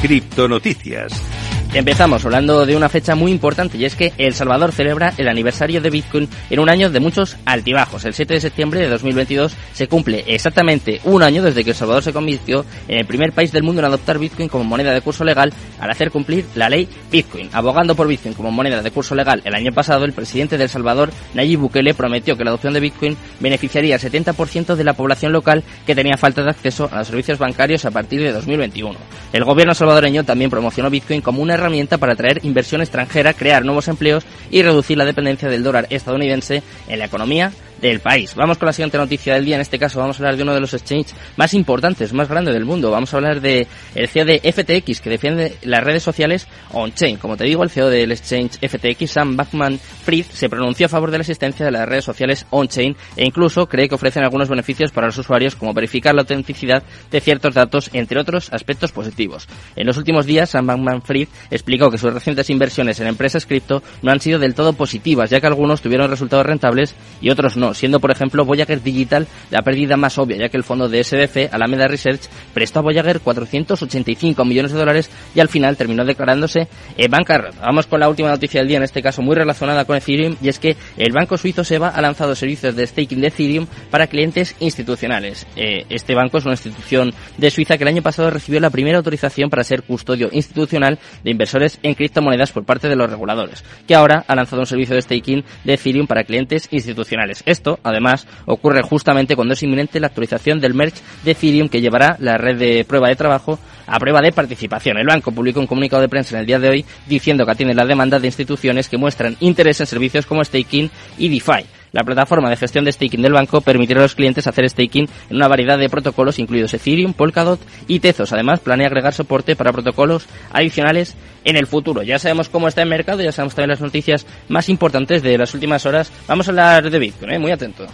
Criptonoticias. Empezamos hablando de una fecha muy importante y es que El Salvador celebra el aniversario de Bitcoin en un año de muchos altibajos. El 7 de septiembre de 2022 se cumple exactamente un año desde que El Salvador se convirtió en el primer país del mundo en adoptar Bitcoin como moneda de curso legal al hacer cumplir la ley Bitcoin. Abogando por Bitcoin como moneda de curso legal el año pasado, el presidente de El Salvador, Nayib Bukele, prometió que la adopción de Bitcoin beneficiaría al 70% de la población local que tenía falta de acceso a los servicios bancarios a partir de 2021. El gobierno salvadoreño también promocionó Bitcoin como una herramienta para atraer inversión extranjera, crear nuevos empleos y reducir la dependencia del dólar estadounidense en la economía del país. Vamos con la siguiente noticia del día. En este caso vamos a hablar de uno de los exchanges más importantes, más grandes del mundo. Vamos a hablar de el CEO de FTX que defiende las redes sociales on-chain. Como te digo, el CEO del exchange FTX, Sam Bankman-Fried, se pronunció a favor de la existencia de las redes sociales on-chain e incluso cree que ofrecen algunos beneficios para los usuarios como verificar la autenticidad de ciertos datos, entre otros aspectos positivos. En los últimos días, Sam Bankman-Fried explicó que sus recientes inversiones en empresas cripto no han sido del todo positivas, ya que algunos tuvieron resultados rentables y otros no siendo por ejemplo Voyager Digital la pérdida más obvia, ya que el fondo de SDF, Alameda Research, prestó a Voyager 485 millones de dólares y al final terminó declarándose en bancarrota. Vamos con la última noticia del día, en este caso muy relacionada con Ethereum, y es que el banco suizo SEBA ha lanzado servicios de staking de Ethereum para clientes institucionales. Eh, este banco es una institución de Suiza que el año pasado recibió la primera autorización para ser custodio institucional de inversores en criptomonedas por parte de los reguladores, que ahora ha lanzado un servicio de staking de Ethereum para clientes institucionales. Esto además, ocurre justamente cuando es inminente la actualización del merge de Ethereum que llevará la red de prueba de trabajo a prueba de participación. El banco publicó un comunicado de prensa en el día de hoy diciendo que atiende la demanda de instituciones que muestran interés en servicios como staking y DeFi. La plataforma de gestión de staking del banco permitirá a los clientes hacer staking en una variedad de protocolos incluidos Ethereum, Polkadot y Tezos. Además, planea agregar soporte para protocolos adicionales en el futuro. Ya sabemos cómo está el mercado, ya sabemos también las noticias más importantes de las últimas horas. Vamos a hablar de Bitcoin, ¿eh? muy atento.